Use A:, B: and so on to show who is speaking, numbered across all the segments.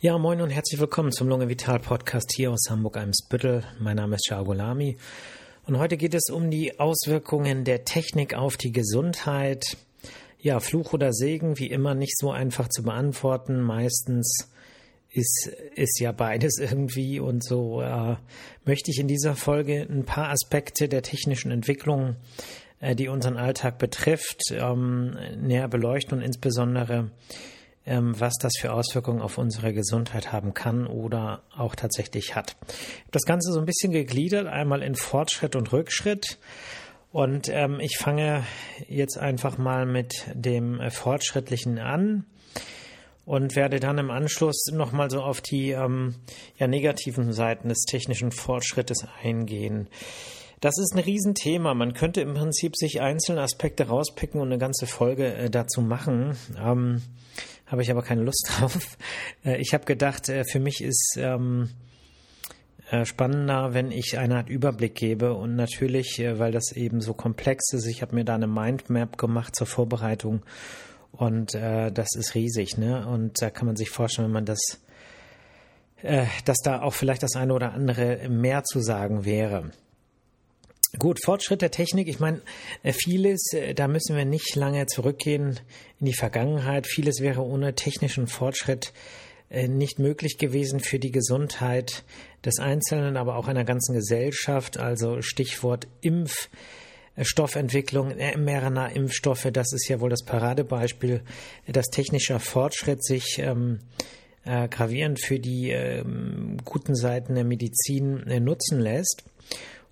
A: Ja, moin und herzlich willkommen zum Lunge Vital Podcast hier aus Hamburg-Eimsbüttel. Mein Name ist Chargolami und heute geht es um die Auswirkungen der Technik auf die Gesundheit. Ja, Fluch oder Segen, wie immer nicht so einfach zu beantworten. Meistens ist, ist ja beides irgendwie und so äh, möchte ich in dieser Folge ein paar Aspekte der technischen Entwicklung, äh, die unseren Alltag betrifft, ähm, näher beleuchten und insbesondere was das für Auswirkungen auf unsere Gesundheit haben kann oder auch tatsächlich hat. Das Ganze so ein bisschen gegliedert, einmal in Fortschritt und Rückschritt. Und ähm, ich fange jetzt einfach mal mit dem äh, Fortschrittlichen an und werde dann im Anschluss nochmal so auf die ähm, ja, negativen Seiten des technischen Fortschrittes eingehen. Das ist ein Riesenthema. Man könnte im Prinzip sich einzelne Aspekte rauspicken und eine ganze Folge äh, dazu machen. Ähm, habe ich aber keine Lust drauf. Äh, ich habe gedacht, äh, für mich ist ähm, äh, spannender, wenn ich eine Art Überblick gebe und natürlich, weil das eben so komplex ist, ich habe mir da eine Mindmap gemacht zur Vorbereitung und äh, das ist riesig, ne? Und da kann man sich vorstellen, wenn man das, äh, dass da auch vielleicht das eine oder andere mehr zu sagen wäre. Gut, Fortschritt der Technik. Ich meine, äh, vieles, äh, da müssen wir nicht lange zurückgehen in die Vergangenheit. Vieles wäre ohne technischen Fortschritt äh, nicht möglich gewesen für die Gesundheit des Einzelnen, aber auch einer ganzen Gesellschaft. Also Stichwort Impfstoffentwicklung, mRNA-Impfstoffe, das ist ja wohl das Paradebeispiel, dass technischer Fortschritt sich ähm, äh, gravierend für die ähm, guten Seiten der Medizin äh, nutzen lässt.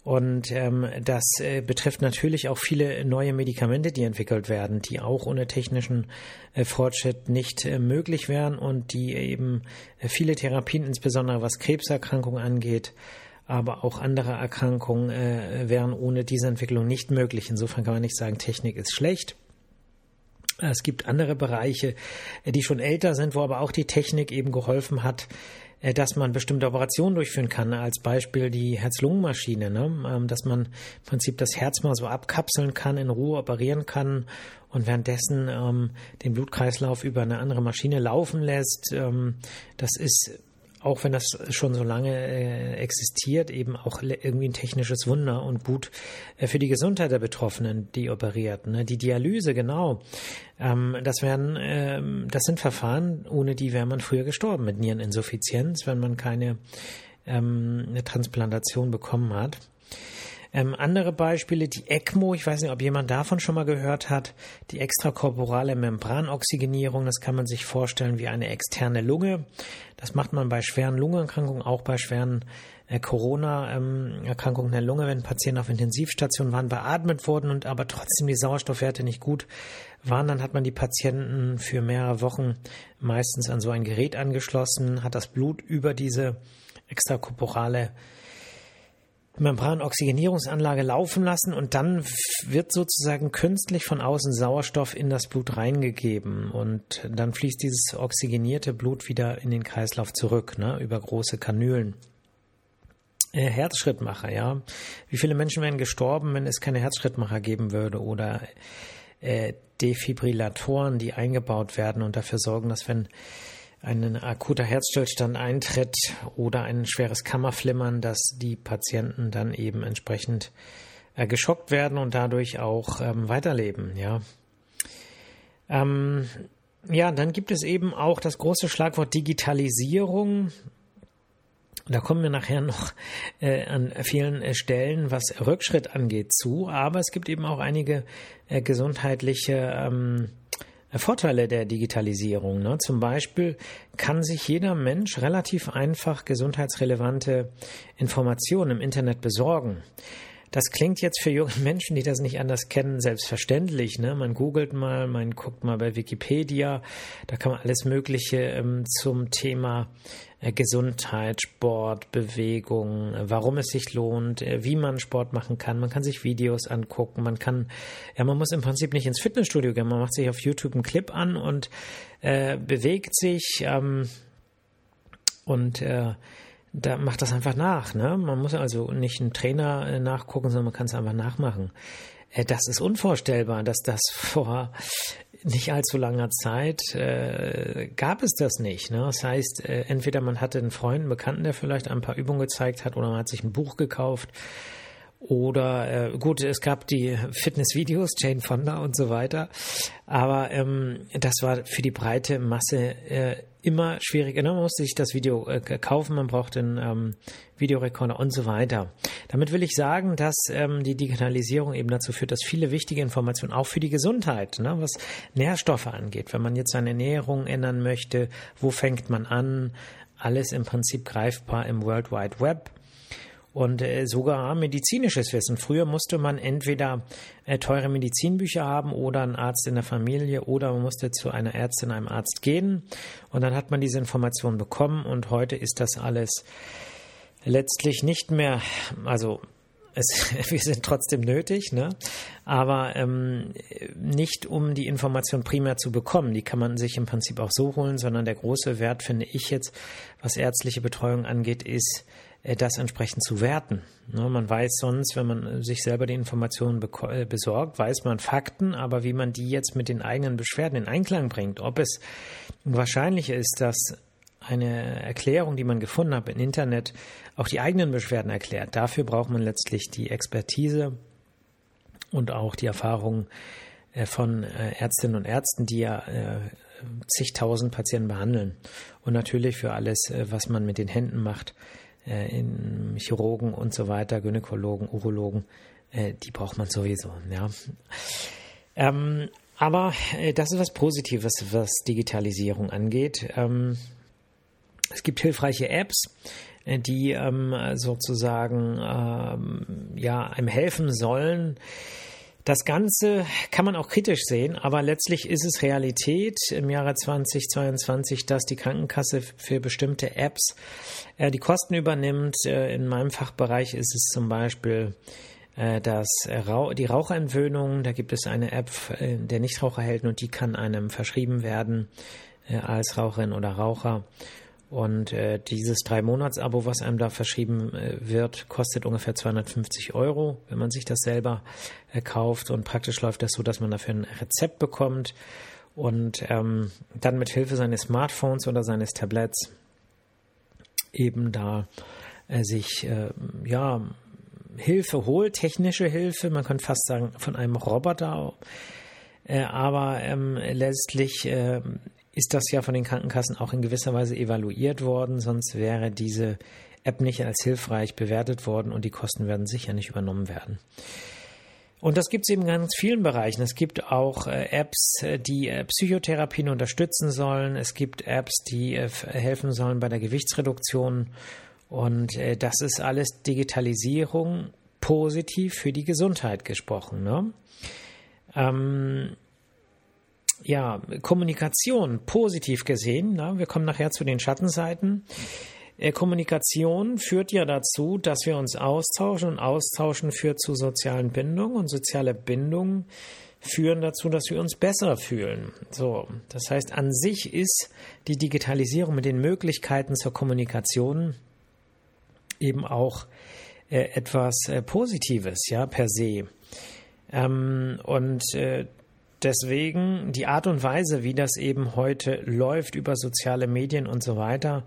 A: Und ähm, das äh, betrifft natürlich auch viele neue Medikamente, die entwickelt werden, die auch ohne technischen äh, Fortschritt nicht äh, möglich wären und die eben äh, viele Therapien, insbesondere was Krebserkrankungen angeht, aber auch andere Erkrankungen äh, wären ohne diese Entwicklung nicht möglich. Insofern kann man nicht sagen, Technik ist schlecht. Es gibt andere Bereiche, äh, die schon älter sind, wo aber auch die Technik eben geholfen hat, dass man bestimmte Operationen durchführen kann, als Beispiel die Herz-Lungen-Maschine, ne? Ähm, dass man im Prinzip das Herz mal so abkapseln kann, in Ruhe operieren kann und währenddessen ähm, den Blutkreislauf über eine andere Maschine laufen lässt. Ähm, das ist auch wenn das schon so lange äh, existiert, eben auch irgendwie ein technisches Wunder und gut äh, für die Gesundheit der Betroffenen, die operierten. Ne? Die Dialyse, genau. Ähm, das werden, ähm, das sind Verfahren, ohne die wäre man früher gestorben mit Niereninsuffizienz, wenn man keine ähm, Transplantation bekommen hat. Ähm, andere Beispiele, die ECMO, ich weiß nicht, ob jemand davon schon mal gehört hat, die extrakorporale Membranoxygenierung, das kann man sich vorstellen wie eine externe Lunge. Das macht man bei schweren Lungenerkrankungen, auch bei schweren äh, Corona-Erkrankungen der Lunge, wenn Patienten auf Intensivstationen waren, beatmet wurden und aber trotzdem die Sauerstoffwerte nicht gut waren, dann hat man die Patienten für mehrere Wochen meistens an so ein Gerät angeschlossen, hat das Blut über diese extrakorporale Membranoxygenierungsanlage laufen lassen und dann wird sozusagen künstlich von außen Sauerstoff in das Blut reingegeben und dann fließt dieses oxygenierte Blut wieder in den Kreislauf zurück, ne, über große Kanülen. Äh, Herzschrittmacher, ja. Wie viele Menschen wären gestorben, wenn es keine Herzschrittmacher geben würde oder äh, Defibrillatoren, die eingebaut werden und dafür sorgen, dass wenn ein akuter Herzstillstand eintritt oder ein schweres Kammerflimmern, dass die Patienten dann eben entsprechend äh, geschockt werden und dadurch auch ähm, weiterleben, ja. Ähm, ja, dann gibt es eben auch das große Schlagwort Digitalisierung. Da kommen wir nachher noch äh, an vielen äh, Stellen, was Rückschritt angeht, zu. Aber es gibt eben auch einige äh, gesundheitliche ähm, Vorteile der Digitalisierung. Ne? Zum Beispiel kann sich jeder Mensch relativ einfach gesundheitsrelevante Informationen im Internet besorgen. Das klingt jetzt für junge Menschen, die das nicht anders kennen, selbstverständlich. Ne? Man googelt mal, man guckt mal bei Wikipedia, da kann man alles Mögliche ähm, zum Thema äh, Gesundheit, Sport, Bewegung, äh, warum es sich lohnt, äh, wie man Sport machen kann. Man kann sich Videos angucken, man kann, ja, man muss im Prinzip nicht ins Fitnessstudio gehen, man macht sich auf YouTube einen Clip an und äh, bewegt sich ähm, und äh, da macht das einfach nach. Ne? Man muss also nicht einen Trainer äh, nachgucken, sondern man kann es einfach nachmachen. Äh, das ist unvorstellbar, dass das vor nicht allzu langer Zeit äh, gab es das nicht. Ne? Das heißt, äh, entweder man hatte einen Freund, einen Bekannten, der vielleicht ein paar Übungen gezeigt hat, oder man hat sich ein Buch gekauft. Oder äh, gut, es gab die Fitnessvideos, Jane Fonda und so weiter. Aber ähm, das war für die breite Masse äh, immer schwierig. Man musste sich das Video äh, kaufen, man braucht einen ähm, Videorekorder und so weiter. Damit will ich sagen, dass ähm, die Digitalisierung eben dazu führt, dass viele wichtige Informationen auch für die Gesundheit, ne, was Nährstoffe angeht, wenn man jetzt seine Ernährung ändern möchte, wo fängt man an, alles im Prinzip greifbar im World Wide Web und äh, sogar medizinisches Wissen. Früher musste man entweder äh, teure Medizinbücher haben oder einen Arzt in der Familie oder man musste zu einer Ärztin, einem Arzt gehen und dann hat man diese Information bekommen und heute ist das alles letztlich nicht mehr, also es, wir sind trotzdem nötig, ne? aber ähm, nicht um die Information primär zu bekommen. Die kann man sich im Prinzip auch so holen, sondern der große Wert, finde ich jetzt, was ärztliche Betreuung angeht, ist, das entsprechend zu werten. Ne, man weiß sonst, wenn man sich selber die Informationen äh, besorgt, weiß man Fakten, aber wie man die jetzt mit den eigenen Beschwerden in Einklang bringt, ob es wahrscheinlich ist, dass eine Erklärung, die man gefunden hat im Internet, auch die eigenen Beschwerden erklärt. Dafür braucht man letztlich die Expertise und auch die Erfahrung äh, von Ärztinnen und Ärzten, die ja zigtausend Patienten behandeln. Und natürlich für alles, was man mit den Händen macht, äh, in Chirurgen und so weiter, Gynäkologen, Urologen, äh, die braucht man sowieso. Ja. Ähm, aber äh, das ist was Positives, was Digitalisierung angeht. Ähm, es gibt hilfreiche Apps, äh, die ähm, sozusagen ähm, ja einem helfen sollen, das Ganze kann man auch kritisch sehen, aber letztlich ist es Realität im Jahre 2022, dass die Krankenkasse für bestimmte Apps äh, die Kosten übernimmt. Äh, in meinem Fachbereich ist es zum Beispiel äh, das, die Raucherentwöhnung. Da gibt es eine App äh, der Nichtraucher hält und die kann einem verschrieben werden äh, als Raucherin oder Raucher. Und äh, dieses Drei-Monats-Abo, was einem da verschrieben äh, wird, kostet ungefähr 250 Euro, wenn man sich das selber äh, kauft. Und praktisch läuft das so, dass man dafür ein Rezept bekommt und ähm, dann mit Hilfe seines Smartphones oder seines Tablets eben da äh, sich äh, ja Hilfe holt, technische Hilfe, man könnte fast sagen von einem Roboter, äh, aber ähm, letztlich äh, ist das ja von den Krankenkassen auch in gewisser Weise evaluiert worden, sonst wäre diese App nicht als hilfreich bewertet worden und die Kosten werden sicher nicht übernommen werden. Und das gibt es eben in ganz vielen Bereichen. Es gibt auch äh, Apps, äh, die äh, Psychotherapien unterstützen sollen. Es gibt Apps, die helfen sollen bei der Gewichtsreduktion. Und das ist alles Digitalisierung positiv für die Gesundheit gesprochen. Ne? Ähm, ja, Kommunikation positiv gesehen, na, wir kommen nachher zu den Schattenseiten. Äh, Kommunikation führt ja dazu, dass wir uns austauschen und austauschen führt zu sozialen Bindungen und soziale Bindungen führen dazu, dass wir uns besser fühlen. So, das heißt, an sich ist die Digitalisierung mit den Möglichkeiten zur Kommunikation eben auch äh, etwas äh, Positives, ja, per se. Ähm, und äh, deswegen die Art und Weise, wie das eben heute läuft über soziale Medien und so weiter,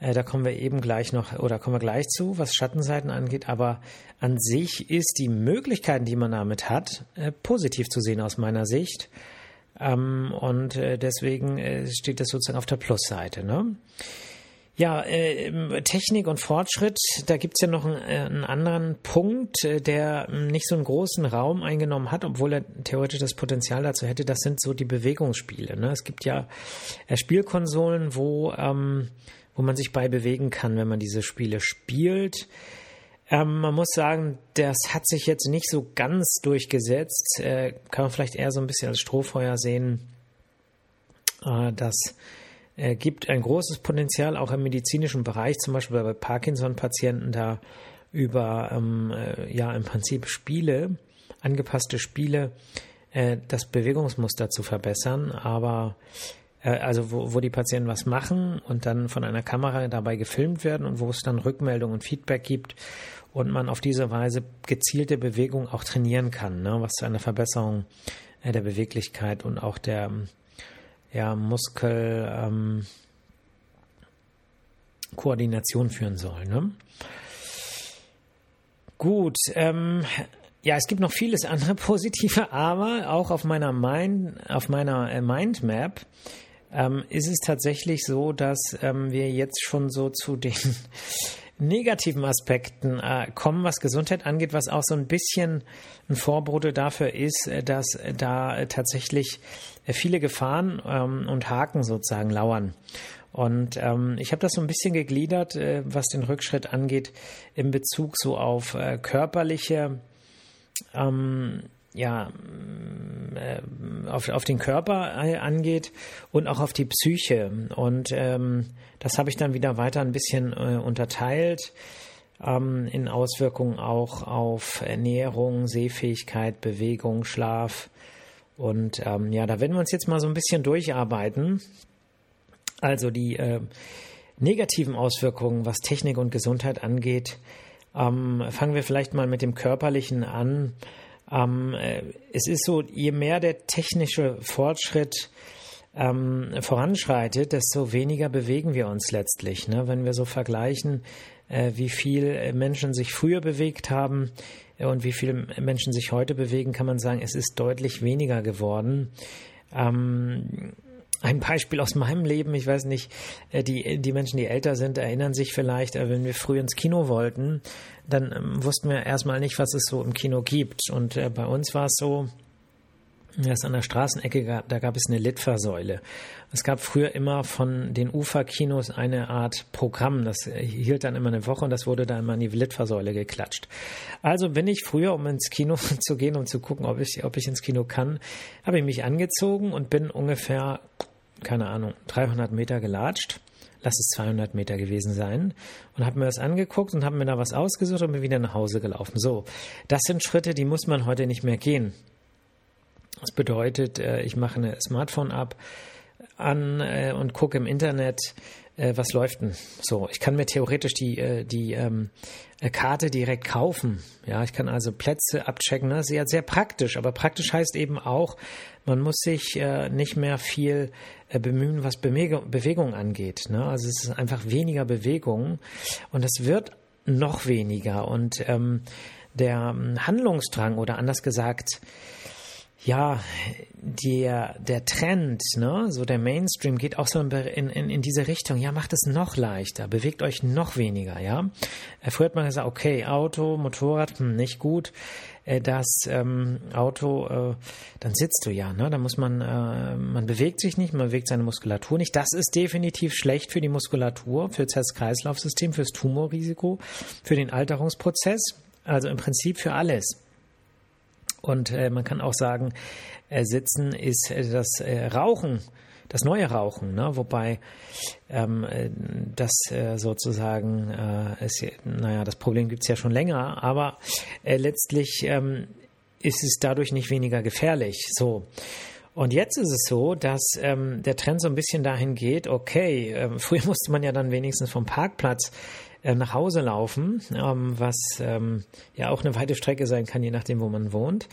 A: äh, da kommen wir eben gleich noch oder kommen wir gleich zu, was Schattenseiten angeht. Aber an sich ist die Möglichkeiten, die man damit hat, äh, positiv zu sehen aus meiner Sicht. Ähm, und äh, deswegen steht das sozusagen auf der Plusseite. Ne? Ja, äh, Technik und Fortschritt, da gibt's ja noch einen, äh, anderen Punkt, äh, der nicht so einen großen Raum eingenommen hat, obwohl er theoretisch das Potenzial dazu hätte. Das sind so die Bewegungsspiele. Ne? Es gibt ja Spielkonsolen, wo, ähm, wo man sich bei bewegen kann, wenn man diese Spiele spielt. Ähm, man muss sagen, das hat sich jetzt nicht so ganz durchgesetzt. Kann man vielleicht eher so ein bisschen als Strohfeuer sehen, dass er gibt ein großes Potenzial auch im medizinischen Bereich, zum Beispiel bei Parkinson-Patienten da über ähm, äh, ja im Prinzip Spiele, angepasste Spiele, äh, das Bewegungsmuster zu verbessern, aber äh, also wo, wo die Patienten was machen und dann von einer Kamera dabei gefilmt werden und wo es dann Rückmeldung und Feedback gibt und man auf diese Weise gezielte Bewegung auch trainieren kann, ne, was zu einer Verbesserung äh, der Beweglichkeit und auch der ja, Muskel ähm, führen soll. Ne? Gut, ähm, ja, es gibt noch vieles andere Positive, aber auch auf meiner Mind, auf meiner äh, Mindmap ähm, ist es tatsächlich so, dass ähm, wir jetzt schon so zu den negativen Aspekten äh, kommen, was Gesundheit angeht, was auch so ein bisschen ein Vorbote dafür ist, äh, dass da tatsächlich äh, viele Gefahren ähm, und Haken sozusagen lauern. Und ähm, ich habe das so ein bisschen gegliedert, äh, was den Rückschritt angeht, in Bezug so auf äh, körperliche ähm, ja, auf, auf den Körper angeht und auch auf die Psyche. Und ähm, das habe ich dann wieder weiter ein bisschen äh, unterteilt ähm, in Auswirkungen auch auf Ernährung, Sehfähigkeit, Bewegung, Schlaf. Und ähm, ja, da werden wir uns jetzt mal so ein bisschen durcharbeiten. Also die äh, negativen Auswirkungen, was Technik und Gesundheit angeht, ähm, fangen wir vielleicht mal mit dem Körperlichen an. Ähm, äh, es ist so, je mehr der technische Fortschritt ähm, voranschreitet, desto weniger bewegen wir uns letztlich. Ne? Wenn wir so vergleichen, äh, wie viel Menschen sich früher bewegt haben äh, und wie viele Menschen sich heute bewegen, kann man sagen, es ist deutlich weniger geworden. Ähm, ein Beispiel aus meinem Leben, ich weiß nicht, äh, die, die Menschen, die älter sind, erinnern sich vielleicht, äh, wenn wir früh ins Kino wollten, dann ähm, wussten wir erstmal nicht, was es so im Kino gibt. Und äh, bei uns war es so, dass an der Straßenecke, da gab es eine Litfaßsäule. Es gab früher immer von den Uferkinos eine Art Programm. Das hielt dann immer eine Woche und das wurde dann immer in die Litfaßsäule geklatscht. Also bin ich früher, um ins Kino zu gehen und zu gucken, ob ich, ob ich ins Kino kann, habe ich mich angezogen und bin ungefähr keine Ahnung, 300 Meter gelatscht. Lass es 200 Meter gewesen sein. Und habe mir das angeguckt und habe mir da was ausgesucht und bin wieder nach Hause gelaufen. So, das sind Schritte, die muss man heute nicht mehr gehen. Das bedeutet, äh, ich mache eine Smartphone-App an äh, und gucke im Internet, äh, was läuft denn so. Ich kann mir theoretisch die, die ähm, Karte direkt kaufen. Ja, ich kann also Plätze abchecken. Das ist ja sehr praktisch, aber praktisch heißt eben auch, man muss sich äh, nicht mehr viel äh, bemühen, was Bewegung, Bewegung angeht. Ne? Also es ist einfach weniger Bewegung und es wird noch weniger. Und ähm, der ähm, Handlungsdrang oder anders gesagt, ja, der, der Trend, ne, so der Mainstream geht auch so in, in, in diese Richtung. Ja, macht es noch leichter, bewegt euch noch weniger, ja. Äh, früher hat man gesagt, okay, Auto, Motorrad, hm, nicht gut. Äh, das ähm, Auto, äh, dann sitzt du ja, ne? Da muss man, äh, man bewegt sich nicht, man bewegt seine Muskulatur nicht. Das ist definitiv schlecht für die Muskulatur, für das Herz-Kreislauf-System, fürs Tumorrisiko, für den Alterungsprozess, also im Prinzip für alles. Und äh, man kann auch sagen, äh, Sitzen ist äh, das äh, Rauchen, das neue Rauchen, ne? wobei ähm, äh, das äh, sozusagen, ist, naja, das Problem gibt es ja schon länger, aber letztlich ähm, ist es dadurch nicht weniger gefährlich. So. Und jetzt ist es so, dass ähm, der Trend so ein bisschen dahin geht, okay, äh, früher musste man ja dann wenigstens vom Parkplatz nach Hause laufen, ähm, was ähm, ja auch eine weite Strecke sein kann, je nachdem, wo man wohnt.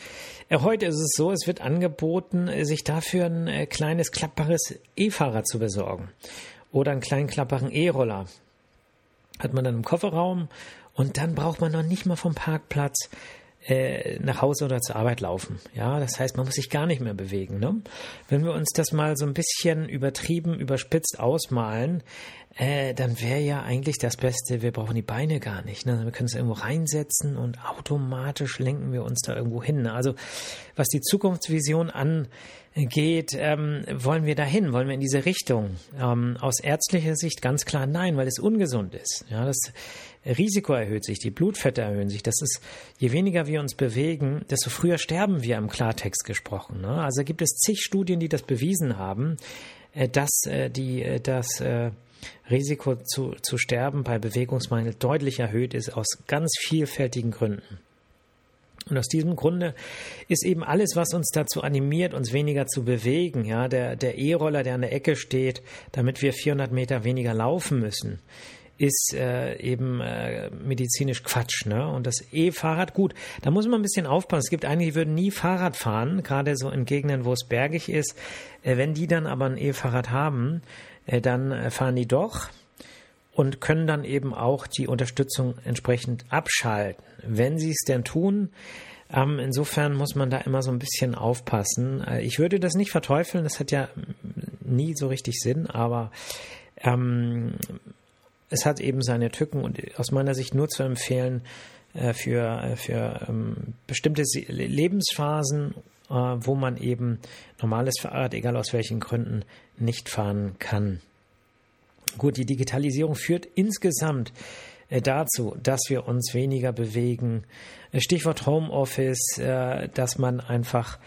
A: Äh, heute ist es so, es wird angeboten, äh, sich dafür ein äh, kleines klappbares E-Fahrrad zu besorgen oder einen kleinen klappbaren E-Roller. Hat man dann im Kofferraum und dann braucht man noch nicht mal vom Parkplatz äh, nach Hause oder zur Arbeit laufen. Ja, das heißt, man muss sich gar nicht mehr bewegen. Ne? Wenn wir uns das mal so ein bisschen übertrieben, überspitzt ausmalen, äh, dann wäre ja eigentlich das Beste, wir brauchen die Beine gar nicht. Ne? Wir können es irgendwo reinsetzen und automatisch lenken wir uns da irgendwo hin. Ne? Also was die Zukunftsvision angeht, ähm, wollen wir dahin, wollen wir in diese Richtung. Ähm, aus ärztlicher Sicht ganz klar nein, weil es ungesund ist. Ja, das Risiko erhöht sich, die Blutfette erhöhen sich. Das ist, je weniger wir uns bewegen, desto früher sterben wir im Klartext gesprochen. Ne? Also gibt es zig Studien, die das bewiesen haben, äh, dass äh, die, äh, das Risiko zu, zu sterben bei Bewegungsmangel deutlich erhöht ist, aus ganz vielfältigen Gründen. Und aus diesem Grunde ist eben alles, was uns dazu animiert, uns weniger zu bewegen, ja, der, E-Roller, der an der Ecke steht, damit wir 400 Meter weniger laufen müssen, ist äh, eben äh, medizinisch Quatsch. Ne? Und das E-Fahrrad, gut, da muss man ein bisschen aufpassen. Es gibt einige, die würden nie Fahrrad fahren, gerade so in Gegenden, wo es bergig ist. Äh, wenn die dann aber ein E-Fahrrad haben, dann äh, fahren die doch und können dann eben auch die Unterstützung entsprechend abschalten. Wenn sie es denn tun, ähm, insofern muss man da immer so ein bisschen aufpassen. Äh, ich würde das nicht verteufeln, das hat ja nie so richtig Sinn, aber ähm, es hat eben seine Tücken und aus meiner Sicht nur zu empfehlen äh, für, äh, für ähm, bestimmte Lebensphasen, äh, wo man eben normales Fahrrad, egal aus welchen Gründen, nicht fahren kann. Gut, die Digitalisierung führt insgesamt äh, dazu, dass wir uns weniger bewegen. Äh, Stichwort Homeoffice, äh, dass man einfach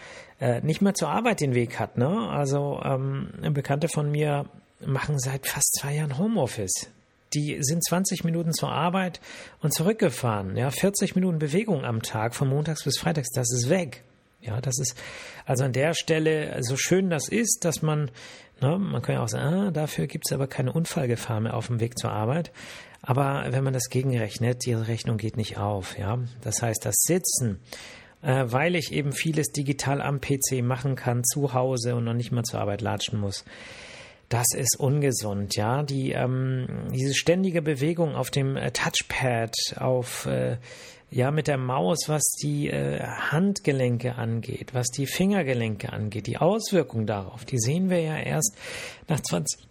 A: nicht mehr zur Arbeit den Weg hat. Ne? Also ähm, Bekannte von mir machen seit fast zwei Jahren Homeoffice die sind 20 Minuten zur Arbeit und zurückgefahren. Ja, 40 Minuten Bewegung am Tag von montags bis freitags, das ist weg. Ja, das ist also an der Stelle, so schön das ist, dass man, ne, man kann ja auch sagen, ah, dafür gibt es aber keine Unfallgefahr mehr auf dem Weg zur Arbeit. Aber wenn man das gegenrechnet, die Rechnung geht nicht auf. Ja, das heißt, das Sitzen, äh, weil ich eben vieles digital am PC machen kann, zu Hause und noch nicht mal zur Arbeit latschen muss das ist ungesund, ja. Die, ähm, diese ständige Bewegung auf dem äh, Touchpad, auf äh, ja mit der Maus, was die äh, Handgelenke angeht, was die Fingergelenke angeht, die Auswirkungen darauf, die sehen wir ja erst nach 20,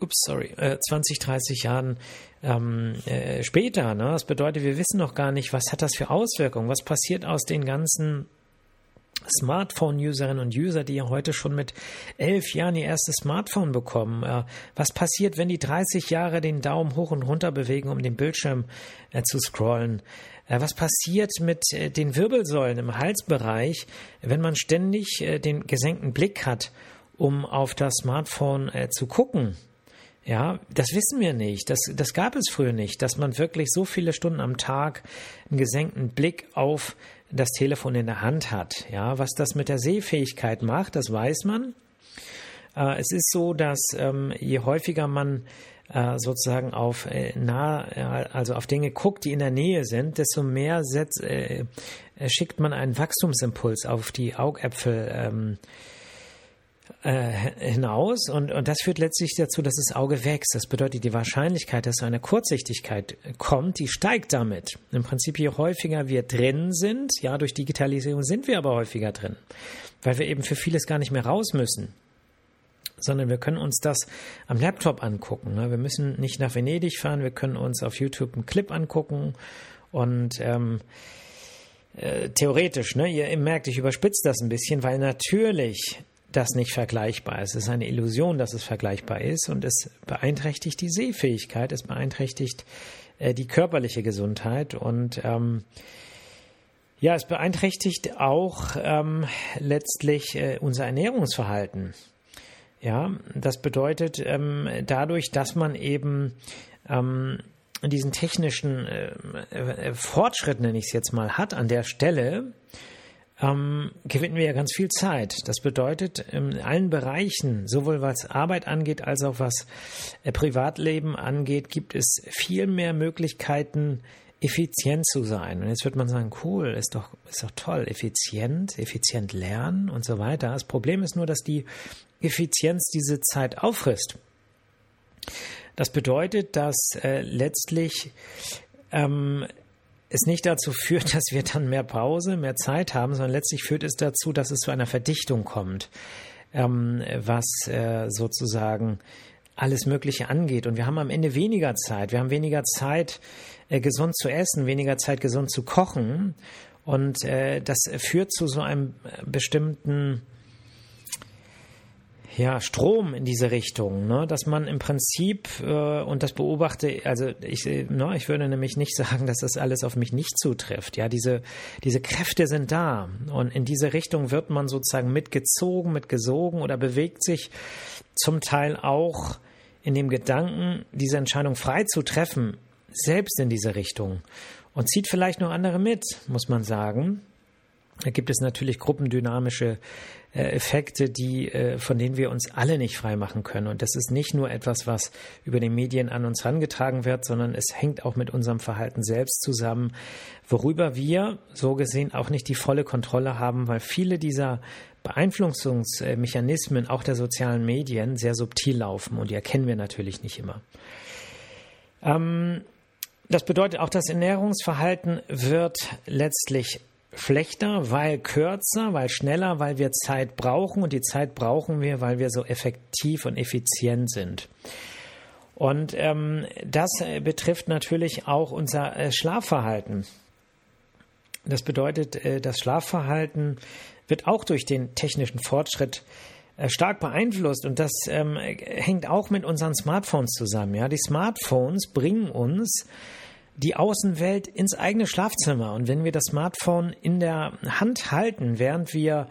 A: ups, sorry, äh, 20, 30 Jahren ähm, äh, später. Ne? Das bedeutet, wir wissen noch gar nicht, was hat das für Auswirkungen, was passiert aus den ganzen Smartphone-Userinnen und User, die ja heute schon mit elf Jahren ihr erstes Smartphone bekommen. Äh, was passiert, wenn die 30 Jahre den Daumen hoch und runter bewegen, um den Bildschirm äh, zu scrollen? Äh, was passiert mit den Wirbelsäulen im Halsbereich, wenn man ständig den gesenkten Blick hat, um auf das Smartphone zu gucken? Ja, das wissen wir nicht. Das, das gab es früher nicht, dass man wirklich so viele Stunden am Tag einen gesenkten Blick auf das Telefon in der Hand hat. Ja, was das mit der Sehfähigkeit macht, das weiß man. Äh, es ist so, dass ähm, je häufiger man äh, sozusagen auf äh, nah, also auf Dinge guckt, die in der Nähe sind, desto mehr setzt, äh, schickt man einen Wachstumsimpuls auf die Augäpfel. Ähm, äh, hinaus und, und das führt letztlich dazu, dass das Auge wächst. Das bedeutet, die Wahrscheinlichkeit, dass so eine Kurzsichtigkeit kommt, die steigt damit. Im Prinzip, je häufiger wir drin sind, ja, durch Digitalisierung sind wir aber häufiger drin, weil wir eben für vieles gar nicht mehr raus müssen sondern wir können uns das am Laptop angucken. Ne? Wir müssen nicht nach Venedig fahren, wir können uns auf YouTube einen Clip angucken und ähm, äh, theoretisch, ne, ihr merkt, ich überspitze das ein bisschen, weil natürlich das nicht vergleichbar ist. Es ist eine Illusion, dass es vergleichbar ist und es beeinträchtigt die Sehfähigkeit, es beeinträchtigt äh, die körperliche Gesundheit und ähm, ja, es beeinträchtigt auch ähm, letztlich äh, unser Ernährungsverhalten. Ja, das bedeutet ähm, dadurch, dass man eben ähm, diesen technischen äh, äh, Fortschritt, nenne ich es jetzt mal, hat an der Stelle, ähm, gewinnen wir ja ganz viel Zeit. Das bedeutet, in allen Bereichen, sowohl was Arbeit angeht, als auch was äh, Privatleben angeht, gibt es viel mehr Möglichkeiten, effizient zu sein. Und jetzt wird man sagen, cool, ist doch, ist doch toll, effizient, effizient lernen und so weiter. Das Problem ist nur, dass die Effizienz diese Zeit auffrisst. Das bedeutet, dass äh, letztlich ähm, es nicht dazu führt, dass wir dann mehr Pause, mehr Zeit haben, sondern letztlich führt es dazu, dass es zu einer Verdichtung kommt, ähm, was äh, sozusagen alles Mögliche angeht. Und wir haben am Ende weniger Zeit. Wir haben weniger Zeit, äh, gesund zu essen, weniger Zeit, gesund zu kochen. Und äh, das führt zu so einem bestimmten ja, Strom in diese Richtung, ne? dass man im Prinzip, äh, und das beobachte, also ich, ne, ich würde nämlich nicht sagen, dass das alles auf mich nicht zutrifft. Ja, diese, diese Kräfte sind da und in diese Richtung wird man sozusagen mitgezogen, mitgesogen oder bewegt sich zum Teil auch in dem Gedanken, diese Entscheidung frei zu treffen, selbst in diese Richtung und zieht vielleicht noch andere mit, muss man sagen. Da gibt es natürlich gruppendynamische äh, Effekte, die, äh, von denen wir uns alle nicht freimachen können. Und das ist nicht nur etwas, was über die Medien an uns herangetragen wird, sondern es hängt auch mit unserem Verhalten selbst zusammen, worüber wir so gesehen auch nicht die volle Kontrolle haben, weil viele dieser Beeinflussungsmechanismen auch der sozialen Medien sehr subtil laufen und die erkennen wir natürlich nicht immer. Ähm, das bedeutet auch, das Ernährungsverhalten wird letztlich schlechter, weil kürzer, weil schneller, weil wir Zeit brauchen und die Zeit brauchen wir, weil wir so effektiv und effizient sind. Und ähm, das äh, betrifft natürlich auch unser äh, Schlafverhalten. Das bedeutet, äh, das Schlafverhalten wird auch durch den technischen Fortschritt äh, stark beeinflusst und das ähm, hängt auch mit unseren Smartphones zusammen. Ja, die Smartphones bringen uns die Außenwelt ins eigene Schlafzimmer. Und wenn wir das Smartphone in der Hand halten, während wir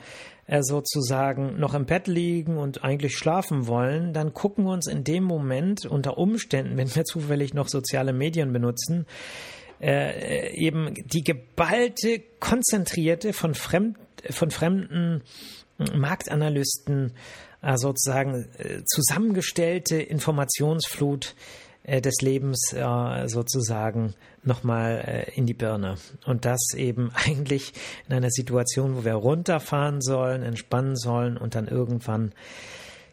A: äh, sozusagen noch im Bett liegen und eigentlich schlafen wollen, dann gucken wir uns in dem Moment unter Umständen, wenn wir zufällig noch soziale Medien benutzen, äh, eben die geballte, konzentrierte, von, fremd, von fremden Marktanalysten äh, sozusagen äh, zusammengestellte Informationsflut äh, des Lebens äh, sozusagen nochmal äh, in die Birne. Und das eben eigentlich in einer Situation, wo wir runterfahren sollen, entspannen sollen und dann irgendwann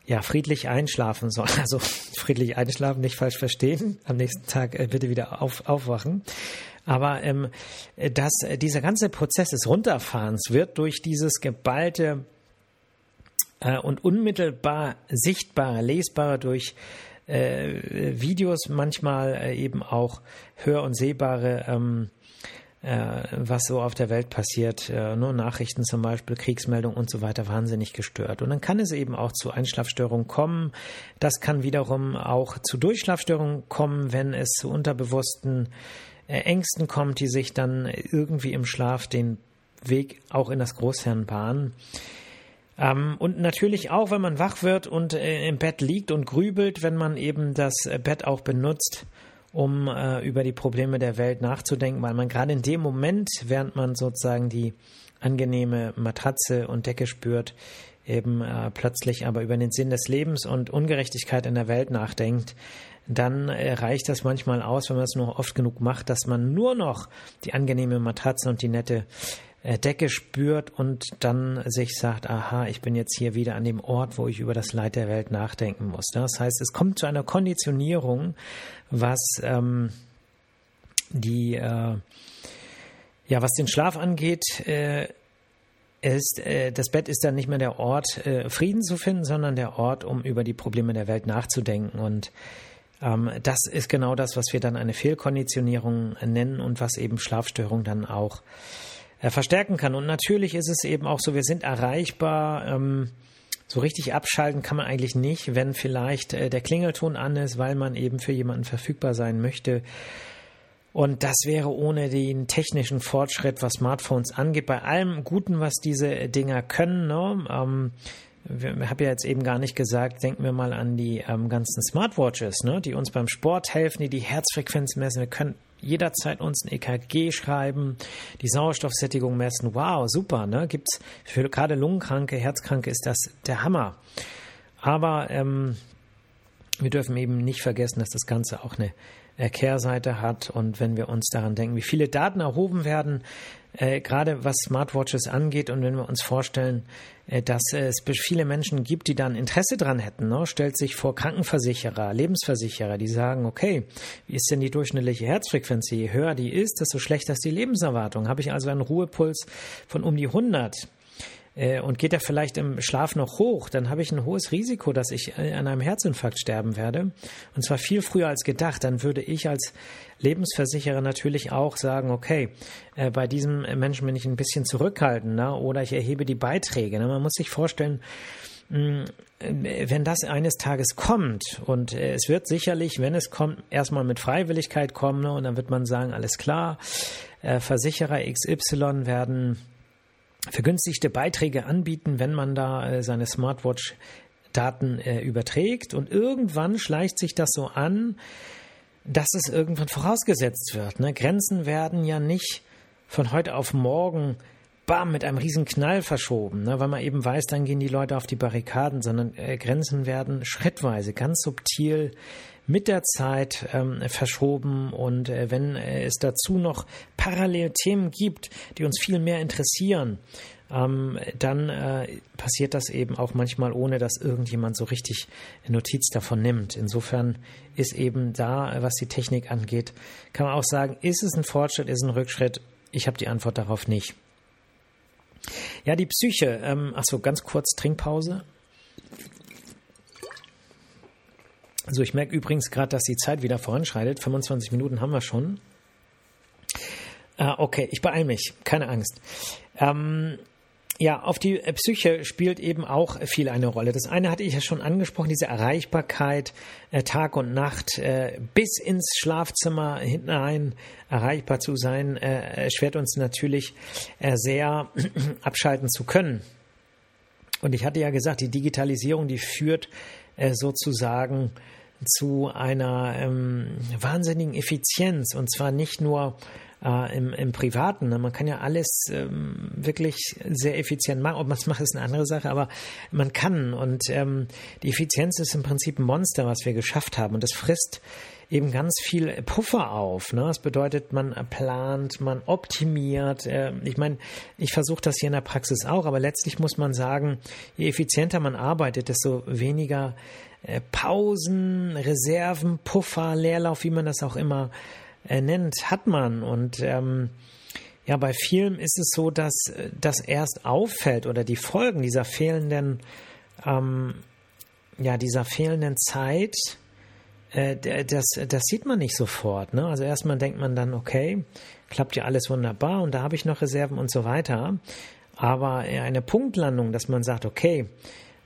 A: ja, friedlich einschlafen sollen. Also friedlich einschlafen, nicht falsch verstehen. Am nächsten Tag äh, bitte wieder auf, aufwachen. Aber ähm, dass dieser ganze Prozess des Runterfahrens wird durch dieses geballte äh, und unmittelbar sichtbare, lesbare durch äh, Videos, manchmal äh, eben auch hör- und sehbare, ähm, äh, was so auf der Welt passiert, äh, nur Nachrichten zum Beispiel, Kriegsmeldungen und so weiter, wahnsinnig gestört. Und dann kann es eben auch zu Einschlafstörungen kommen. Das kann wiederum auch zu Durchschlafstörungen kommen, wenn es zu unterbewussten äh, Ängsten kommt, die sich dann irgendwie im Schlaf den Weg auch in das Großhirn bahnen. Ähm, und natürlich auch, wenn man wach wird und äh, im Bett liegt und grübelt, wenn man eben das äh, Bett auch benutzt, um äh, über die Probleme der Welt nachzudenken, weil man gerade in dem Moment, während man sozusagen die angenehme Matratze und Decke spürt, eben äh, plötzlich aber über den Sinn des Lebens und Ungerechtigkeit in der Welt nachdenkt, dann äh, reicht das manchmal aus, wenn man es nur oft genug macht, dass man nur noch die angenehme Matratze und die nette Decke spürt und dann sich sagt, aha, ich bin jetzt hier wieder an dem Ort, wo ich über das Leid der Welt nachdenken muss. Das heißt, es kommt zu einer Konditionierung, was ähm, die äh, ja, was den Schlaf angeht, äh, ist, äh, das Bett ist dann nicht mehr der Ort, äh, Frieden zu finden, sondern der Ort, um über die Probleme der Welt nachzudenken. Und ähm, das ist genau das, was wir dann eine Fehlkonditionierung nennen und was eben Schlafstörung dann auch äh, verstärken kann. Und natürlich ist es eben auch so, wir sind erreichbar. Ähm, so richtig abschalten kann man eigentlich nicht, wenn vielleicht äh, der Klingelton an ist, weil man eben für jemanden verfügbar sein möchte. Und das wäre ohne den technischen Fortschritt, was Smartphones angeht, bei allem Guten, was diese Dinger können. Ne? Ähm, ich habe ja jetzt eben gar nicht gesagt, denken wir mal an die ähm, ganzen Smartwatches, ne, die uns beim Sport helfen, die die Herzfrequenz messen. Wir können jederzeit uns ein EKG schreiben, die Sauerstoffsättigung messen. Wow, super, ne? Gibt's für gerade Lungenkranke, Herzkranke ist das der Hammer. Aber ähm, wir dürfen eben nicht vergessen, dass das Ganze auch eine Kehrseite hat. Und wenn wir uns daran denken, wie viele Daten erhoben werden, äh, gerade was Smartwatches angeht, und wenn wir uns vorstellen, äh, dass es viele Menschen gibt, die dann Interesse dran hätten, ne? stellt sich vor Krankenversicherer, Lebensversicherer, die sagen, okay, wie ist denn die durchschnittliche Herzfrequenz? Je höher die ist, desto schlechter ist die Lebenserwartung. Habe ich also einen Ruhepuls von um die 100? Äh, und geht er vielleicht im Schlaf noch hoch, dann habe ich ein hohes Risiko, dass ich äh, an einem Herzinfarkt sterben werde. Und zwar viel früher als gedacht. Dann würde ich als Lebensversicherer natürlich auch sagen, okay, äh, bei diesem Menschen bin ich ein bisschen zurückhaltender ne? oder ich erhebe die Beiträge. Ne? Man muss sich vorstellen, mm, wenn das eines Tages kommt, und es wird sicherlich, wenn es kommt, erstmal mit Freiwilligkeit kommen, ne? und dann wird man sagen, alles klar, Versicherer XY werden vergünstigte Beiträge anbieten, wenn man da äh, seine Smartwatch Daten äh, überträgt und irgendwann schleicht sich das so an, dass es irgendwann vorausgesetzt wird. Ne? Grenzen werden ja nicht von heute auf morgen bam, mit einem riesen Knall verschoben, ne, weil man eben weiß, dann gehen die Leute auf die Barrikaden, sondern äh, Grenzen werden schrittweise, ganz subtil mit der Zeit ähm, verschoben und äh, wenn äh, es dazu noch parallel Themen gibt, die uns viel mehr interessieren, ähm, dann äh, passiert das eben auch manchmal, ohne dass irgendjemand so richtig Notiz davon nimmt. Insofern ist eben da, was die Technik angeht, kann man auch sagen, ist es ein Fortschritt, ist es ein Rückschritt? Ich habe die Antwort darauf nicht. Ja, die Psyche. Ähm, ach so, ganz kurz Trinkpause. So, ich merke übrigens gerade, dass die Zeit wieder voranschreitet. 25 Minuten haben wir schon. Äh, okay, ich beeile mich, keine Angst. Ähm, ja, auf die Psyche spielt eben auch viel eine Rolle. Das eine hatte ich ja schon angesprochen, diese Erreichbarkeit äh, Tag und Nacht äh, bis ins Schlafzimmer hinein erreichbar zu sein, äh, erschwert uns natürlich äh, sehr abschalten zu können. Und ich hatte ja gesagt, die Digitalisierung, die führt äh, sozusagen zu einer ähm, wahnsinnigen Effizienz und zwar nicht nur äh, im, im Privaten. Ne? Man kann ja alles ähm, wirklich sehr effizient machen. Ob man es macht, ist eine andere Sache, aber man kann. Und ähm, die Effizienz ist im Prinzip ein Monster, was wir geschafft haben. Und das frisst eben ganz viel Puffer auf. Ne? Das bedeutet, man plant, man optimiert. Äh, ich meine, ich versuche das hier in der Praxis auch, aber letztlich muss man sagen, je effizienter man arbeitet, desto weniger Pausen, Reserven, Puffer, Leerlauf, wie man das auch immer äh, nennt, hat man. Und ähm, ja, bei vielen ist es so, dass das erst auffällt oder die Folgen dieser fehlenden, ähm, ja, dieser fehlenden Zeit, äh, das, das sieht man nicht sofort. Ne? Also erstmal denkt man dann, okay, klappt ja alles wunderbar und da habe ich noch Reserven und so weiter. Aber eine Punktlandung, dass man sagt, okay,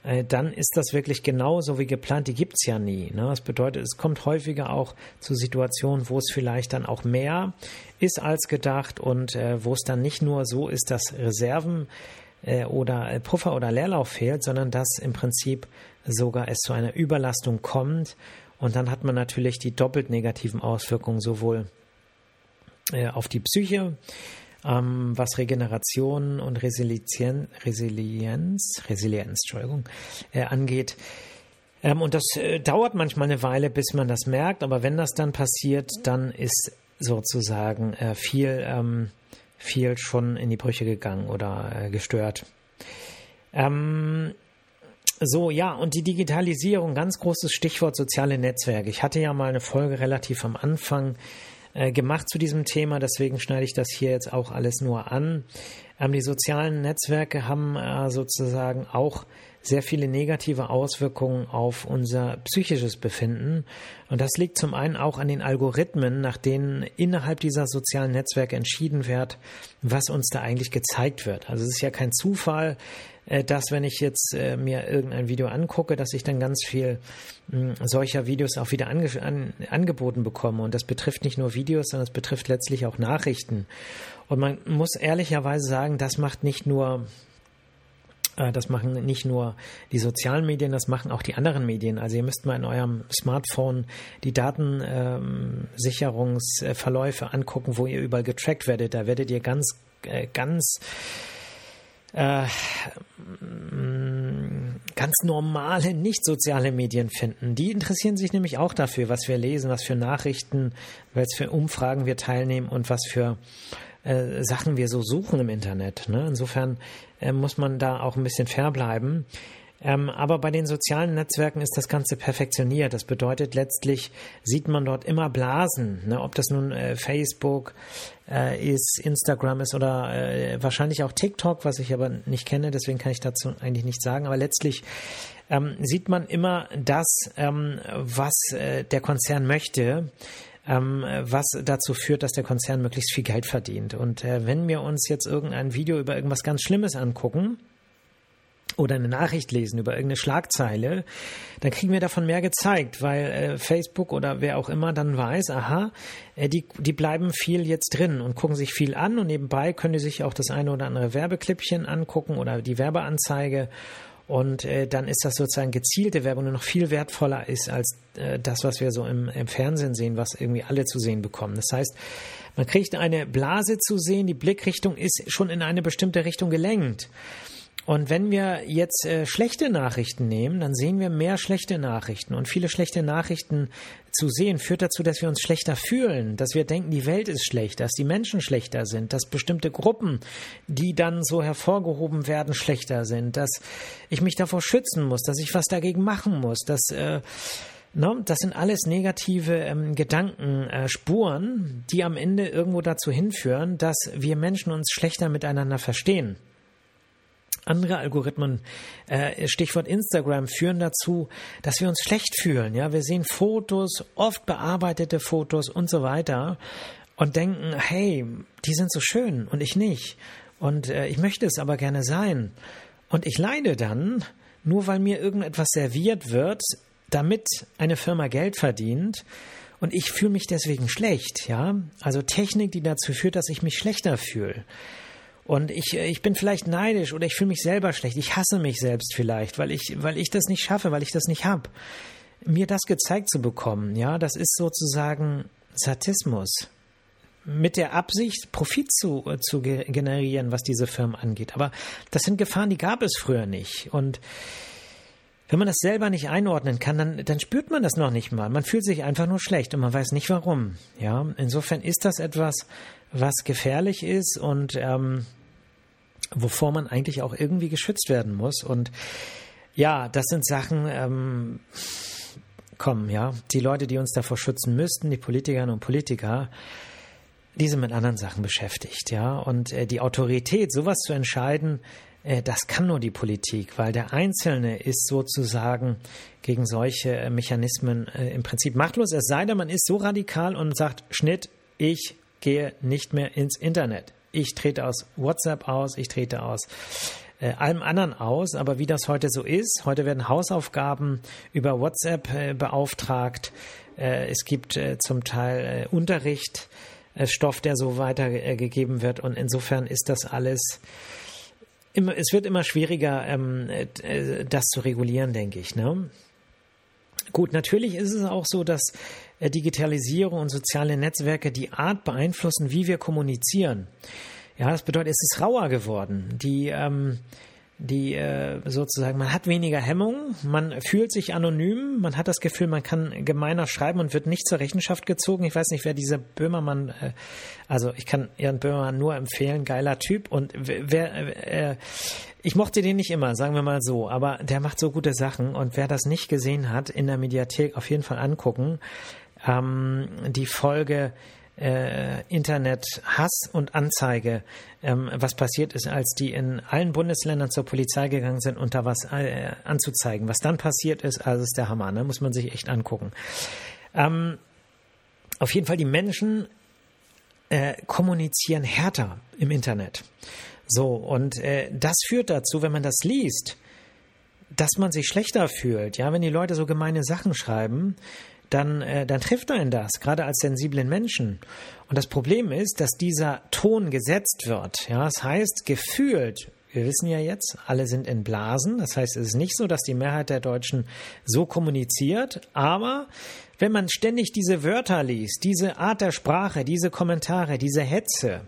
A: äh, dann ist das wirklich genauso wie geplant, die gibt es ja nie. Ne? Das bedeutet, es kommt häufiger auch zu Situationen, wo es vielleicht dann auch mehr ist als gedacht und äh, wo es dann nicht nur so ist, dass Reserven äh, oder Puffer oder Leerlauf fehlt, sondern dass im Prinzip sogar es zu einer Überlastung kommt und dann hat man natürlich die doppelt negativen Auswirkungen sowohl auf die Psyche, ähm, was Regeneration und Resilienz, Resilienz, Resilienz Entschuldigung, äh, angeht. Ähm, und das äh, dauert manchmal eine Weile, bis man das merkt, aber wenn das dann passiert, dann ist sozusagen äh, viel, ähm, viel schon in die Brüche gegangen oder äh, gestört. Ähm, so, ja, und die Digitalisierung, ganz großes Stichwort soziale Netzwerke. Ich hatte ja mal eine Folge relativ am Anfang äh, gemacht zu diesem Thema, deswegen schneide ich das hier jetzt auch alles nur an. Ähm, die sozialen Netzwerke haben äh, sozusagen auch sehr viele negative Auswirkungen auf unser psychisches Befinden. Und das liegt zum einen auch an den Algorithmen, nach denen innerhalb dieser sozialen Netzwerke entschieden wird, was uns da eigentlich gezeigt wird. Also es ist ja kein Zufall, dass wenn ich jetzt äh, mir irgendein Video angucke, dass ich dann ganz viel mh, solcher Videos auch wieder ange an, angeboten bekomme. Und das betrifft nicht nur Videos, sondern es betrifft letztlich auch Nachrichten. Und man muss ehrlicherweise sagen, das macht nicht nur äh, das machen nicht nur die sozialen Medien, das machen auch die anderen Medien. Also ihr müsst mal in eurem Smartphone die Datensicherungsverläufe angucken, wo ihr überall getrackt werdet. Da werdet ihr ganz, ganz äh, ganz normale, nicht soziale Medien finden. Die interessieren sich nämlich auch dafür, was wir lesen, was für Nachrichten, was für Umfragen wir teilnehmen und was für äh, Sachen wir so suchen im Internet. Ne? Insofern äh, muss man da auch ein bisschen fair bleiben. Ähm, aber bei den sozialen Netzwerken ist das Ganze perfektioniert. Das bedeutet, letztlich sieht man dort immer Blasen. Ne? Ob das nun äh, Facebook äh, ist, Instagram ist oder äh, wahrscheinlich auch TikTok, was ich aber nicht kenne, deswegen kann ich dazu eigentlich nichts sagen. Aber letztlich ähm, sieht man immer das, ähm, was äh, der Konzern möchte. Ähm, was dazu führt, dass der Konzern möglichst viel Geld verdient. Und äh, wenn wir uns jetzt irgendein Video über irgendwas ganz Schlimmes angucken, oder eine Nachricht lesen über irgendeine Schlagzeile, dann kriegen wir davon mehr gezeigt, weil äh, Facebook oder wer auch immer dann weiß, aha, äh, die, die bleiben viel jetzt drin und gucken sich viel an und nebenbei können die sich auch das eine oder andere Werbeklippchen angucken oder die Werbeanzeige Und äh, dann ist das sozusagen gezielte Werbung, die noch viel wertvoller ist als äh, das, was wir so im, im Fernsehen sehen, was irgendwie alle zu sehen bekommen. Das heißt, man kriegt eine Blase zu sehen, die Blickrichtung ist schon in eine bestimmte Richtung gelenkt. Und wenn wir jetzt äh, schlechte Nachrichten nehmen, dann sehen wir mehr schlechte Nachrichten. Und viele schlechte Nachrichten zu sehen führt dazu, dass wir uns schlechter fühlen, dass wir denken, die Welt ist schlecht, dass die Menschen schlechter sind, dass bestimmte Gruppen, die dann so hervorgehoben werden, schlechter sind, dass ich mich davor schützen muss, dass ich was dagegen machen muss, dass äh, No, das sind alles negative ähm, Gedankenspuren, äh, die am Ende irgendwo dazu hinführen, dass wir Menschen uns schlechter miteinander verstehen. Andere Algorithmen, äh, Stichwort Instagram, führen dazu, dass wir uns schlecht fühlen. Ja, wir sehen Fotos, oft bearbeitete Fotos und so weiter und denken, hey, die sind so schön und ich nicht. Und äh, ich möchte es aber gerne sein. Und ich leide dann, nur weil mir irgendetwas serviert wird, damit eine Firma Geld verdient. Und ich fühle mich deswegen schlecht, ja. Also Technik, die dazu führt, dass ich mich schlechter fühle. Und ich, äh, ich bin vielleicht neidisch oder ich fühle mich selber schlecht. Ich hasse mich selbst vielleicht, weil ich, weil ich das nicht schaffe, weil ich das nicht habe. Mir das gezeigt zu bekommen, ja, das ist sozusagen Sadismus. Mit der Absicht, Profit zu, äh, zu generieren, was diese Firmen angeht. Aber das sind Gefahren, die gab es früher nicht. Und wenn man das selber nicht einordnen kann, dann, dann spürt man das noch nicht mal. Man fühlt sich einfach nur schlecht und man weiß nicht warum. Ja, insofern ist das etwas, was gefährlich ist und ähm, wovor man eigentlich auch irgendwie geschützt werden muss. Und ja, das sind Sachen, ähm, kommen, ja, die Leute, die uns davor schützen müssten, die Politikerinnen und Politiker, die sind mit anderen Sachen beschäftigt, ja. Und äh, die Autorität, sowas zu entscheiden, äh, das kann nur die Politik, weil der Einzelne ist sozusagen gegen solche äh, Mechanismen äh, im Prinzip machtlos. Es sei denn, man ist so radikal und sagt, Schnitt, ich gehe nicht mehr ins Internet. Ich trete aus WhatsApp aus, ich trete aus äh, allem anderen aus. Aber wie das heute so ist, heute werden Hausaufgaben über WhatsApp äh, beauftragt. Äh, es gibt zum Teil Unterricht, Stoff, der so weitergegeben wird. Und insofern ist das alles immer, es wird immer schwieriger, ähm, äh, das zu regulieren, denke ich. Ne? Gut, natürlich ist es auch so, dass Digitalisierung und soziale Netzwerke die Art beeinflussen, wie wir kommunizieren. Ja, das bedeutet, es ist rauer geworden. Die ähm, die äh, sozusagen, man hat weniger Hemmung, man fühlt sich anonym, man hat das Gefühl, man kann gemeiner schreiben und wird nicht zur Rechenschaft gezogen. Ich weiß nicht, wer dieser Böhmermann, äh, also ich kann Jan Böhmermann nur empfehlen, geiler Typ und wer, äh, ich mochte den nicht immer, sagen wir mal so, aber der macht so gute Sachen und wer das nicht gesehen hat, in der Mediathek auf jeden Fall angucken. Ähm, die Folge äh, Internet Hass und Anzeige, ähm, was passiert ist, als die in allen Bundesländern zur Polizei gegangen sind, um da was äh, anzuzeigen. Was dann passiert ist, also ist der Hammer, ne? muss man sich echt angucken. Ähm, auf jeden Fall, die Menschen äh, kommunizieren härter im Internet. So, und äh, das führt dazu, wenn man das liest, dass man sich schlechter fühlt. Ja, wenn die Leute so gemeine Sachen schreiben, dann, äh, dann trifft einen das, gerade als sensiblen Menschen. Und das Problem ist, dass dieser Ton gesetzt wird. Ja, das heißt, gefühlt, wir wissen ja jetzt, alle sind in Blasen. Das heißt, es ist nicht so, dass die Mehrheit der Deutschen so kommuniziert. Aber wenn man ständig diese Wörter liest, diese Art der Sprache, diese Kommentare, diese Hetze,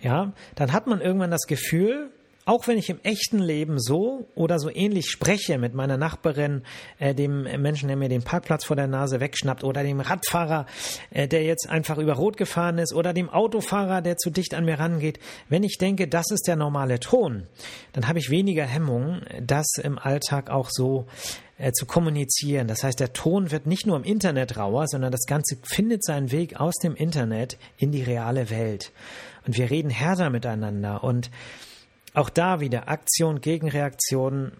A: ja, dann hat man irgendwann das Gefühl, auch wenn ich im echten Leben so oder so ähnlich spreche mit meiner Nachbarin, äh, dem Menschen, der mir den Parkplatz vor der Nase wegschnappt, oder dem Radfahrer, äh, der jetzt einfach über Rot gefahren ist, oder dem Autofahrer, der zu dicht an mir rangeht, wenn ich denke, das ist der normale Ton, dann habe ich weniger Hemmung, das im Alltag auch so äh, zu kommunizieren. Das heißt, der Ton wird nicht nur im Internet rauer, sondern das Ganze findet seinen Weg aus dem Internet in die reale Welt. Und wir reden härter miteinander und auch da wieder Aktion gegen Reaktion.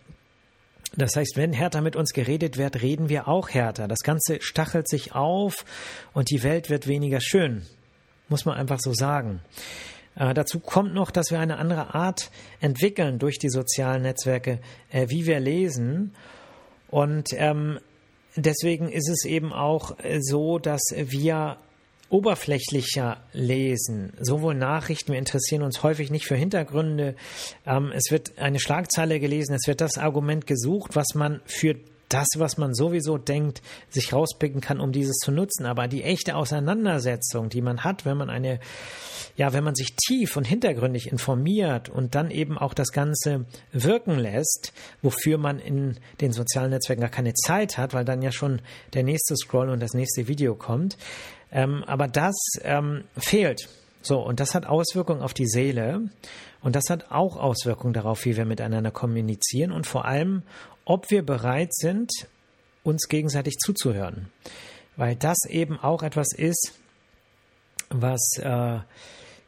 A: Das heißt, wenn härter mit uns geredet wird, reden wir auch härter. Das Ganze stachelt sich auf und die Welt wird weniger schön. Muss man einfach so sagen. Äh, dazu kommt noch, dass wir eine andere Art entwickeln durch die sozialen Netzwerke, äh, wie wir lesen. Und ähm, deswegen ist es eben auch äh, so, dass wir oberflächlicher lesen. Sowohl Nachrichten, wir interessieren uns häufig nicht für Hintergründe. Ähm, es wird eine Schlagzeile gelesen, es wird das Argument gesucht, was man für das, was man sowieso denkt, sich rauspicken kann, um dieses zu nutzen. Aber die echte Auseinandersetzung, die man hat, wenn man eine, ja, wenn man sich tief und hintergründig informiert und dann eben auch das Ganze wirken lässt, wofür man in den sozialen Netzwerken gar keine Zeit hat, weil dann ja schon der nächste Scroll und das nächste Video kommt. Ähm, aber das ähm, fehlt. So, und das hat Auswirkungen auf die Seele und das hat auch Auswirkungen darauf, wie wir miteinander kommunizieren und vor allem, ob wir bereit sind, uns gegenseitig zuzuhören. Weil das eben auch etwas ist, was, äh,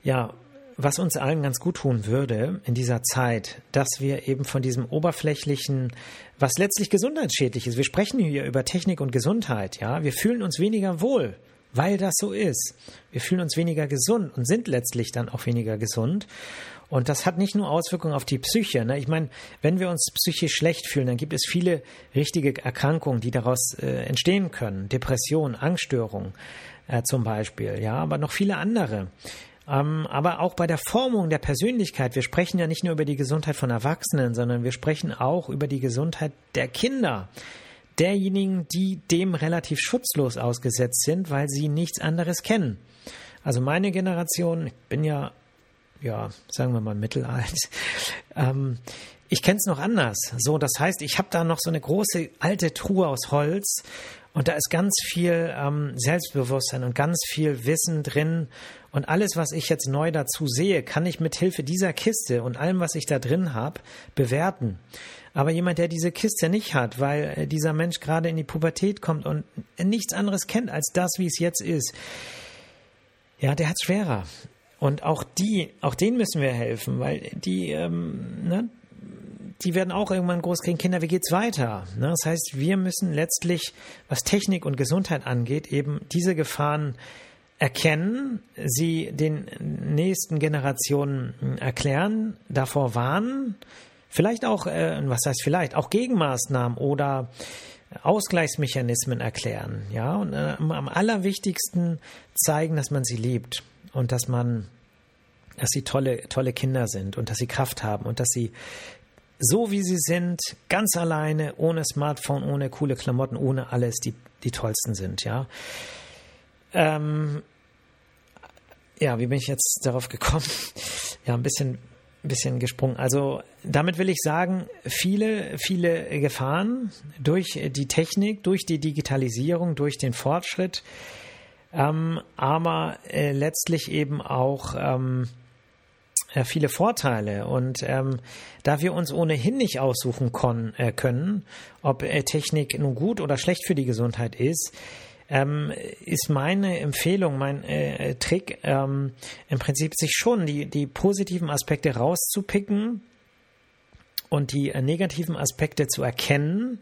A: ja, was uns allen ganz gut tun würde in dieser Zeit, dass wir eben von diesem oberflächlichen, was letztlich gesundheitsschädlich ist. Wir sprechen hier über Technik und Gesundheit, ja. Wir fühlen uns weniger wohl, weil das so ist. Wir fühlen uns weniger gesund und sind letztlich dann auch weniger gesund. Und das hat nicht nur Auswirkungen auf die Psyche. Ne? Ich meine, wenn wir uns psychisch schlecht fühlen, dann gibt es viele richtige Erkrankungen, die daraus äh, entstehen können. Depression, Angststörungen äh, zum Beispiel, ja, aber noch viele andere. Ähm, aber auch bei der Formung der Persönlichkeit, wir sprechen ja nicht nur über die Gesundheit von Erwachsenen, sondern wir sprechen auch über die Gesundheit der Kinder derjenigen, die dem relativ schutzlos ausgesetzt sind, weil sie nichts anderes kennen. Also meine Generation, ich bin ja ja, sagen wir mal mittelalt. Ähm, ich kenne es noch anders. So, das heißt, ich habe da noch so eine große alte Truhe aus Holz und da ist ganz viel ähm, Selbstbewusstsein und ganz viel Wissen drin. Und alles, was ich jetzt neu dazu sehe, kann ich mit Hilfe dieser Kiste und allem, was ich da drin habe, bewerten. Aber jemand, der diese Kiste nicht hat, weil äh, dieser Mensch gerade in die Pubertät kommt und nichts anderes kennt als das, wie es jetzt ist, ja, der hat schwerer. Und auch die, auch denen müssen wir helfen, weil die, ähm, ne, die werden auch irgendwann groß kriegen, Kinder, wie geht's weiter? Ne? Das heißt, wir müssen letztlich, was Technik und Gesundheit angeht, eben diese Gefahren erkennen, sie den nächsten Generationen hm, erklären, davor warnen, vielleicht auch, äh, was heißt vielleicht, auch Gegenmaßnahmen oder Ausgleichsmechanismen erklären, ja, und äh, am allerwichtigsten zeigen, dass man sie liebt und dass man, dass sie tolle, tolle Kinder sind und dass sie Kraft haben und dass sie so wie sie sind, ganz alleine, ohne Smartphone, ohne coole Klamotten, ohne alles, die, die tollsten sind, ja. Ähm, ja, wie bin ich jetzt darauf gekommen? Ja, ein bisschen, bisschen gesprungen. Also damit will ich sagen, viele, viele Gefahren durch die Technik, durch die Digitalisierung, durch den Fortschritt, ähm, aber äh, letztlich eben auch ähm, äh, viele Vorteile. Und ähm, da wir uns ohnehin nicht aussuchen kon, äh, können, ob äh, Technik nun gut oder schlecht für die Gesundheit ist, ähm, ist meine Empfehlung, mein äh, Trick, ähm, im Prinzip sich schon die, die positiven Aspekte rauszupicken und die äh, negativen Aspekte zu erkennen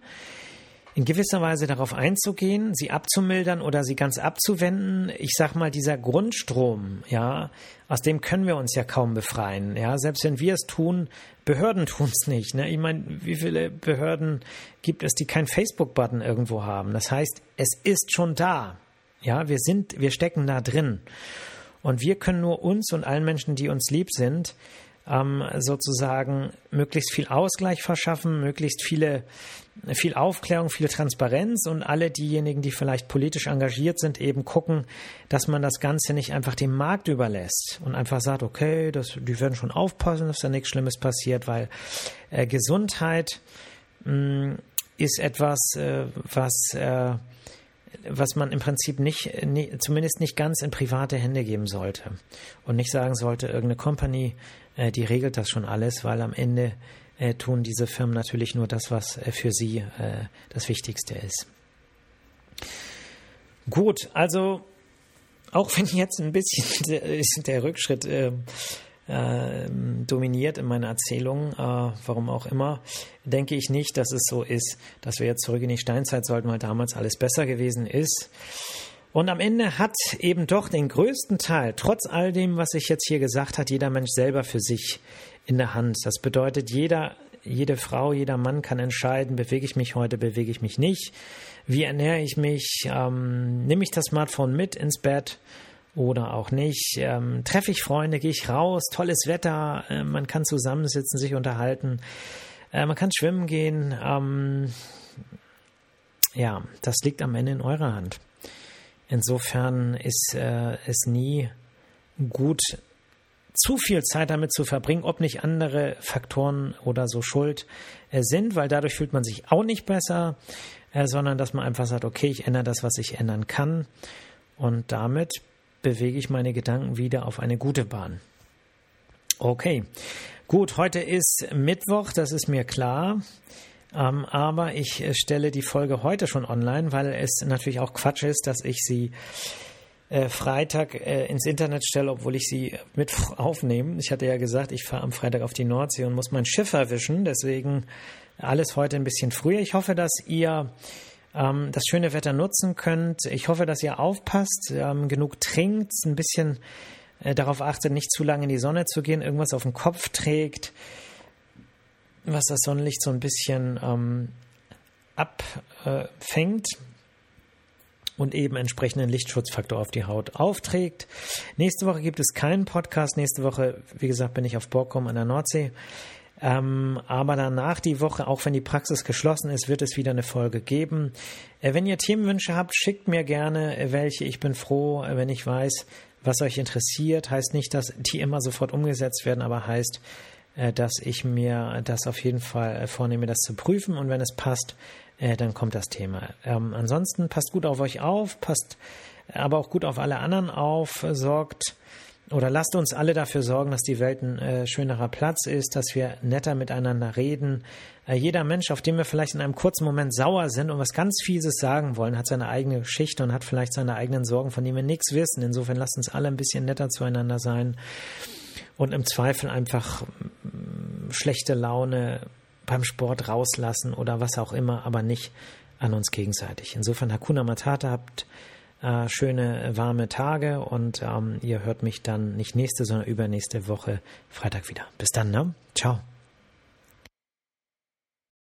A: in gewisser Weise darauf einzugehen, sie abzumildern oder sie ganz abzuwenden. Ich sag mal, dieser Grundstrom, ja, aus dem können wir uns ja kaum befreien. Ja, selbst wenn wir es tun, Behörden tun es nicht. Ne? Ich meine, wie viele Behörden gibt es, die keinen Facebook-Button irgendwo haben? Das heißt, es ist schon da. Ja, wir sind, wir stecken da drin. Und wir können nur uns und allen Menschen, die uns lieb sind, ähm, sozusagen möglichst viel Ausgleich verschaffen, möglichst viele, viel Aufklärung, viel Transparenz und alle diejenigen, die vielleicht politisch engagiert sind, eben gucken, dass man das Ganze nicht einfach dem Markt überlässt und einfach sagt, okay, das, die werden schon aufpassen, dass da nichts Schlimmes passiert, weil äh, Gesundheit mh, mm, ist etwas, äh, was äh, was man im Prinzip nicht, zumindest nicht ganz in private Hände geben sollte und nicht sagen sollte, irgendeine Company äh, die regelt das schon alles, weil am Ende äh, tun diese Firmen natürlich nur das, was äh, für sie äh, das Wichtigste ist. Gut, also auch wenn jetzt ein bisschen der, der Rückschritt äh, äh, dominiert in meiner Erzählung, äh, warum auch immer, denke ich nicht, dass es so ist, dass wir jetzt zurück in die Steinzeit sollten, weil damals alles besser gewesen ist. Und am Ende hat eben doch den größten Teil, trotz all dem, was ich jetzt hier gesagt hat, jeder Mensch selber für sich in der Hand. Das bedeutet, jeder, jede Frau, jeder Mann kann entscheiden, bewege ich mich heute, bewege ich mich nicht. Wie ernähre ich mich? Ähm, nehme ich das Smartphone mit ins Bett? oder auch nicht. Ähm, treffe ich Freunde, gehe ich raus, tolles Wetter, äh, man kann zusammensitzen, sich unterhalten, äh, man kann schwimmen gehen. Ähm, ja, das liegt am Ende in eurer Hand. Insofern ist äh, es nie gut, zu viel Zeit damit zu verbringen, ob nicht andere Faktoren oder so schuld äh, sind, weil dadurch fühlt man sich auch nicht besser, äh, sondern dass man einfach sagt, okay, ich ändere das, was ich ändern kann und damit bewege ich meine Gedanken wieder auf eine gute Bahn. Okay, gut, heute ist Mittwoch, das ist mir klar. Ähm, aber ich äh, stelle die Folge heute schon online, weil es natürlich auch Quatsch ist, dass ich sie äh, Freitag äh, ins Internet stelle, obwohl ich sie mit aufnehme. Ich hatte ja gesagt, ich fahre am Freitag auf die Nordsee und muss mein Schiff erwischen. Deswegen alles heute ein bisschen früher. Ich hoffe, dass ihr ähm, das schöne Wetter nutzen könnt. Ich hoffe, dass ihr aufpasst, ähm, genug trinkt, ein bisschen äh, darauf achtet, nicht zu lange in die Sonne zu gehen, irgendwas auf dem Kopf trägt was das Sonnenlicht so ein bisschen ähm, abfängt und eben entsprechenden Lichtschutzfaktor auf die Haut aufträgt. Nächste Woche gibt es keinen Podcast. Nächste Woche, wie gesagt, bin ich auf Borkum an der Nordsee. Ähm, aber danach die Woche, auch wenn die Praxis geschlossen ist, wird es wieder eine Folge geben. Äh, wenn ihr Themenwünsche habt, schickt mir gerne äh, welche. Ich bin froh, äh, wenn ich weiß, was euch interessiert. Heißt nicht, dass die immer sofort umgesetzt werden, aber heißt, dass ich mir das auf jeden Fall äh, vornehme, das zu prüfen und wenn es passt, äh, dann kommt das Thema. Ähm, ansonsten passt gut auf euch auf, passt aber auch gut auf alle anderen auf, sorgt oder lasst uns alle dafür sorgen, dass die Welt ein äh, schönerer Platz ist, dass wir netter miteinander reden. Äh, jeder Mensch, auf den wir vielleicht in einem kurzen Moment sauer sind und was ganz Fieses sagen wollen, hat seine eigene Geschichte und hat vielleicht seine eigenen Sorgen, von denen wir nichts wissen. Insofern lasst uns alle ein bisschen netter zueinander sein und im Zweifel einfach mm, schlechte Laune beim Sport rauslassen oder was auch immer, aber nicht an uns gegenseitig. Insofern Hakuna Matata habt äh, schöne warme Tage und ähm, ihr hört mich dann nicht nächste, sondern übernächste Woche Freitag wieder. Bis dann, ne? Ciao.